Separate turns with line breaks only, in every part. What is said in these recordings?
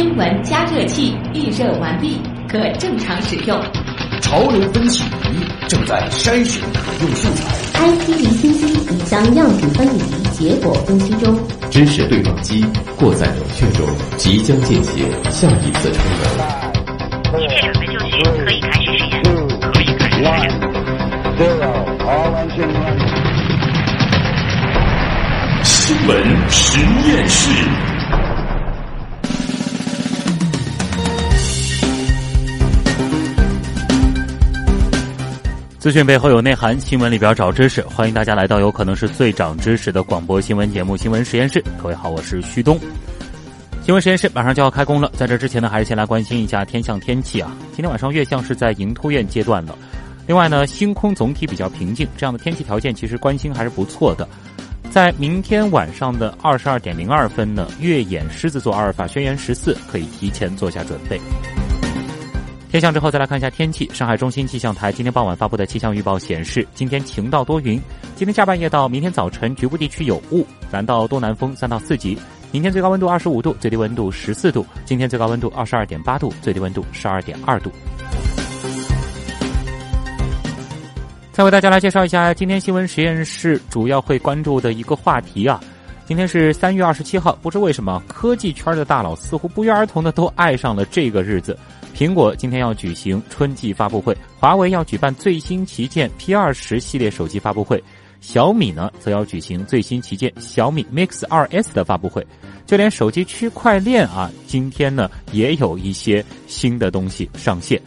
经文加热器预热完毕，可正常使用。
潮流分析仪正在筛选可用素材。
IT 离心机已将样品分离，结果分析中。
知识对撞机过载冷却中，即将进行下一次充
能。一切准备就绪，可以开始实验。可以开始实验。
新闻实验室。
资讯背后有内涵，新闻里边找知识。欢迎大家来到有可能是最长知识的广播新闻节目《新闻实验室》。各位好，我是旭东。新闻实验室马上就要开工了，在这之前呢，还是先来关心一下天象天气啊。今天晚上月相是在迎突院阶段了。另外呢，星空总体比较平静，这样的天气条件其实观星还是不错的。在明天晚上的二十二点零二分呢，月掩狮子座阿尔法轩辕十四，可以提前做下准备。天象之后，再来看一下天气。上海中心气象台今天傍晚发布的气象预报显示，今天晴到多云。今天下半夜到明天早晨，局部地区有雾，南到东南风三到四级。明天最高温度二十五度，最低温度十四度。今天最高温度二十二点八度，最低温度十二点二度。再为大家来介绍一下今天新闻实验室主要会关注的一个话题啊。今天是三月二十七号，不知为什么科技圈的大佬似乎不约而同的都爱上了这个日子。苹果今天要举行春季发布会，华为要举办最新旗舰 P 二十系列手机发布会，小米呢则要举行最新旗舰小米 Mix 二 S 的发布会，就连手机区块链啊，今天呢也有一些新的东西上线。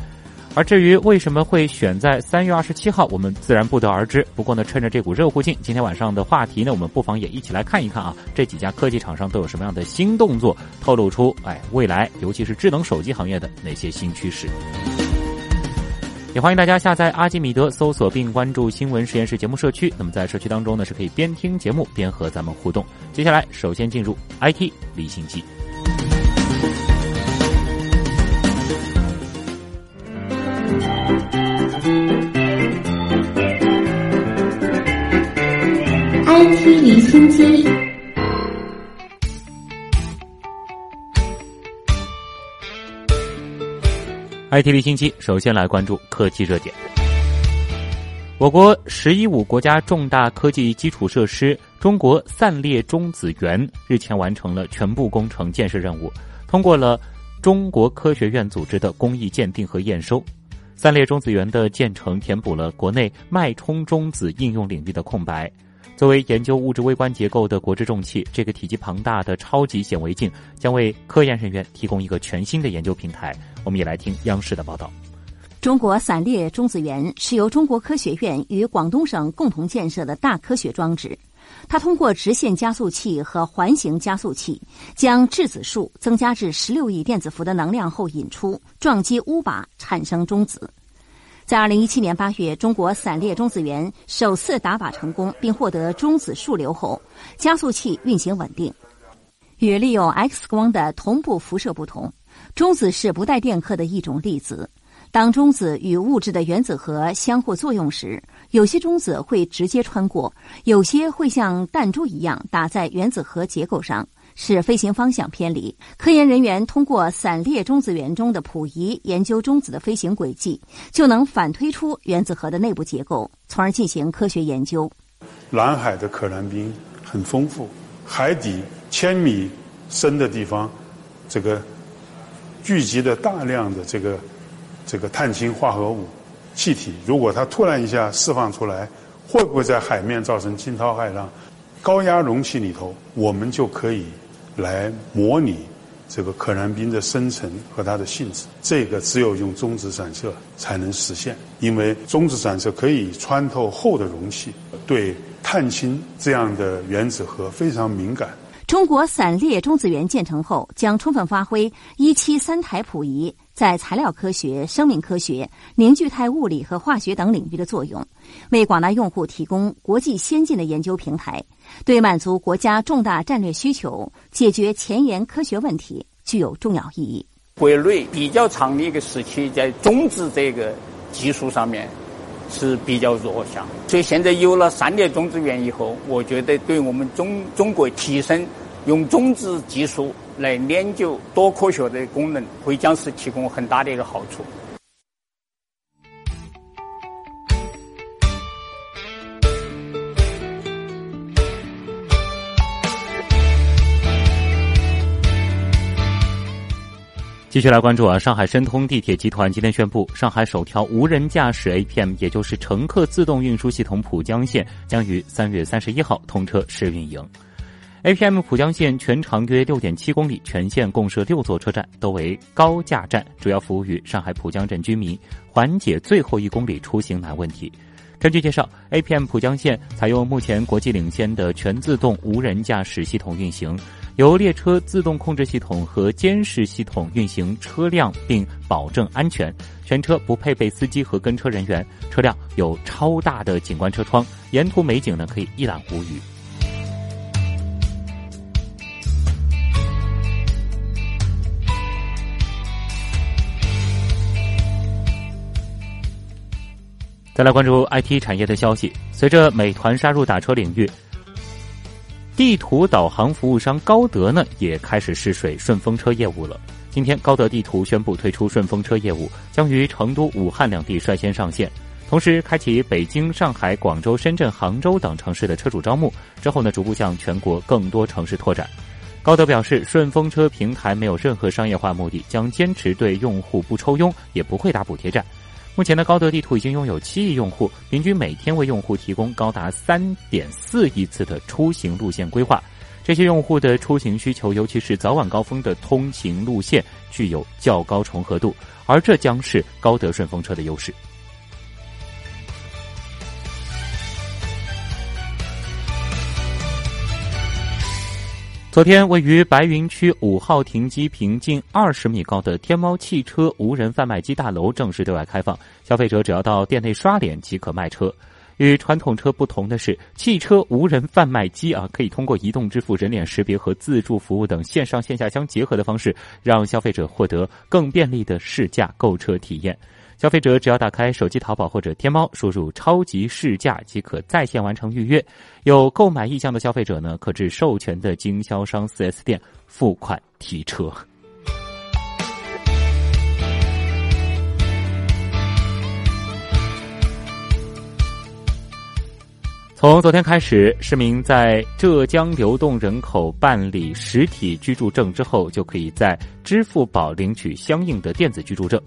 而至于为什么会选在三月二十七号，我们自然不得而知。不过呢，趁着这股热乎劲，今天晚上的话题呢，我们不妨也一起来看一看啊，这几家科技厂商都有什么样的新动作，透露出哎未来尤其是智能手机行业的哪些新趋势。也欢迎大家下载阿基米德，搜索并关注新闻实验室节目社区。那么在社区当中呢，是可以边听节目边和咱们互动。接下来，首先进入 IT 离心机。
IT 离心机。
IT 离心机，首先来关注科技热点。我国“十一五”国家重大科技基础设施中国散裂中子源日前完成了全部工程建设任务，通过了中国科学院组织的工艺鉴定和验收。散裂中子源的建成填补了国内脉冲中子应用领域的空白。作为研究物质微观结构的国之重器，这个体积庞大的超级显微镜将为科研人员提供一个全新的研究平台。我们也来听央视的报道。
中国散裂中子源是由中国科学院与广东省共同建设的大科学装置，它通过直线加速器和环形加速器，将质子数增加至十六亿电子伏的能量后引出，撞击钨靶产生中子。在二零一七年八月，中国散裂中子源首次打靶成功，并获得中子数流后，加速器运行稳定。与利用 X 光的同步辐射不同，中子是不带电荷的一种粒子。当中子与物质的原子核相互作用时，有些中子会直接穿过，有些会像弹珠一样打在原子核结构上。使飞行方向偏离。科研人员通过散裂中子源中的谱仪研究中子的飞行轨迹，就能反推出原子核的内部结构，从而进行科学研究。
蓝海的可燃冰很丰富，海底千米深的地方，这个聚集的大量的这个这个碳氢化合物气体，如果它突然一下释放出来，会不会在海面造成惊涛骇浪？高压容器里头，我们就可以。来模拟这个可燃冰的生成和它的性质，这个只有用中子散射才能实现，因为中子散射可以穿透厚的容器，对碳氢这样的原子核非常敏感。
中国散裂中子源建成后，将充分发挥一期三台谱仪在材料科学、生命科学、凝聚态物理和化学等领域的作用，为广大用户提供国际先进的研究平台。对满足国家重大战略需求、解决前沿科学问题具有重要意义。
国内比较长的一个时期，在中子这个技术上面是比较弱项，所以现在有了散裂中子源以后，我觉得对我们中中国提升用种子技术来研究多科学的功能，会将是提供很大的一个好处。
继续来关注啊！上海申通地铁集团今天宣布，上海首条无人驾驶 APM，也就是乘客自动运输系统浦江线，将于三月三十一号通车试运营。APM 浦江线全长约六点七公里，全线共设六座车站，都为高架站，主要服务于上海浦江镇居民，缓解最后一公里出行难问题。根据介绍，APM 浦江线采用目前国际领先的全自动无人驾驶系统运行。由列车自动控制系统和监视系统运行车辆，并保证安全。全车不配备司机和跟车人员，车辆有超大的景观车窗，沿途美景呢可以一览无余。再来关注 IT 产业的消息，随着美团杀入打车领域。地图导航服务商高德呢，也开始试水顺风车业务了。今天，高德地图宣布推出顺风车业务，将于成都、武汉两地率先上线，同时开启北京、上海、广州、深圳、杭州等城市的车主招募。之后呢，逐步向全国更多城市拓展。高德表示，顺风车平台没有任何商业化目的，将坚持对用户不抽佣，也不会打补贴战。目前的高德地图已经拥有七亿用户，平均每天为用户提供高达三点四亿次的出行路线规划。这些用户的出行需求，尤其是早晚高峰的通勤路线，具有较高重合度，而这将是高德顺风车的优势。昨天，位于白云区五号停机坪近二十米高的天猫汽车无人贩卖机大楼正式对外开放，消费者只要到店内刷脸即可卖车。与传统车不同的是，汽车无人贩卖机啊，可以通过移动支付、人脸识别和自助服务等线上线下相结合的方式，让消费者获得更便利的试驾购车体验。消费者只要打开手机淘宝或者天猫，输入“超级试驾”即可在线完成预约。有购买意向的消费者呢，可至授权的经销商 4S 店付款提车。从昨天开始，市民在浙江流动人口办理实体居住证之后，就可以在支付宝领取相应的电子居住证。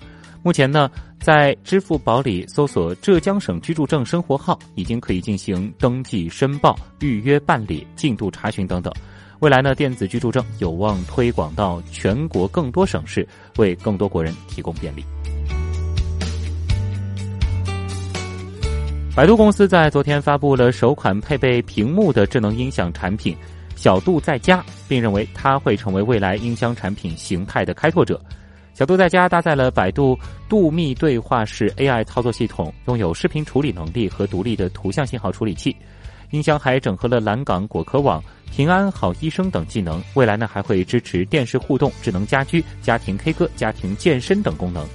目前呢，在支付宝里搜索“浙江省居住证生活号”，已经可以进行登记、申报、预约办理、进度查询等等。未来呢，电子居住证有望推广到全国更多省市，为更多国人提供便利。百度公司在昨天发布了首款配备屏幕的智能音响产品“小度在家”，并认为它会成为未来音箱产品形态的开拓者。小度在家搭载了百度度秘对话式 AI 操作系统，拥有视频处理能力和独立的图像信号处理器。音箱还整合了蓝港果壳网、平安好医生等技能。未来呢还会支持电视互动、智能家居、家庭 K 歌、家庭健身等功能。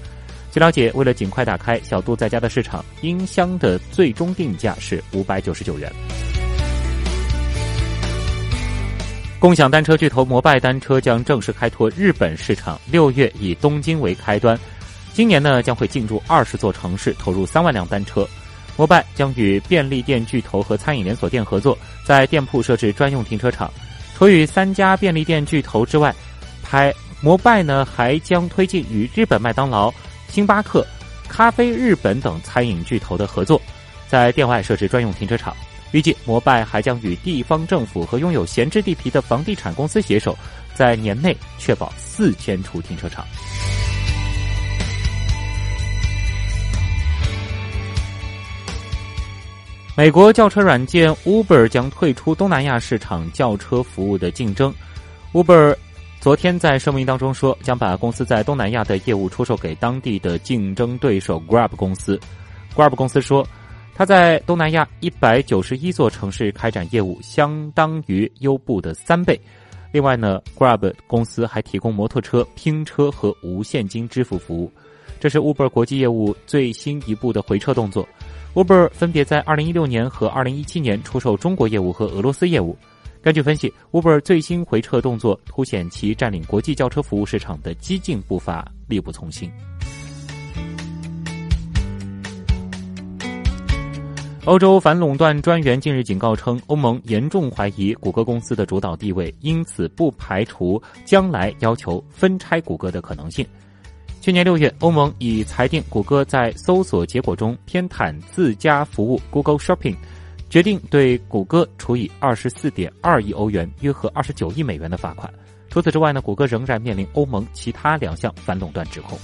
据了解，为了尽快打开小度在家的市场，音箱的最终定价是五百九十九元。共享单车巨头摩拜单车将正式开拓日本市场，六月以东京为开端，今年呢将会进驻二十座城市，投入三万辆单车。摩拜将与便利店巨头和餐饮连锁店合作，在店铺设置专用停车场。除与三家便利店巨头之外，拍摩拜呢还将推进与日本麦当劳、星巴克、咖啡日本等餐饮巨头的合作，在店外设置专用停车场。预计摩拜还将与地方政府和拥有闲置地皮的房地产公司携手，在年内确保四千处停车场。美国轿车软件 Uber 将退出东南亚市场轿车服务的竞争。Uber 昨天在声明当中说，将把公司在东南亚的业务出售给当地的竞争对手 Grab 公司。Grab 公司说。他在东南亚一百九十一座城市开展业务，相当于优步的三倍。另外呢，Grab 公司还提供摩托车拼车和无现金支付服务。这是 Uber 国际业务最新一步的回撤动作。Uber 分别在二零一六年和二零一七年出售中国业务和俄罗斯业务。根据分析，Uber 最新回撤动作凸显其占领国际轿车服务市场的激进步伐力不从心。欧洲反垄断专员近日警告称，欧盟严重怀疑谷歌公司的主导地位，因此不排除将来要求分拆谷歌的可能性。去年六月，欧盟已裁定谷歌在搜索结果中偏袒自家服务 Google Shopping，决定对谷歌处以二十四点二亿欧元（约合二十九亿美元）的罚款。除此之外呢，谷歌仍然面临欧盟其他两项反垄断指控。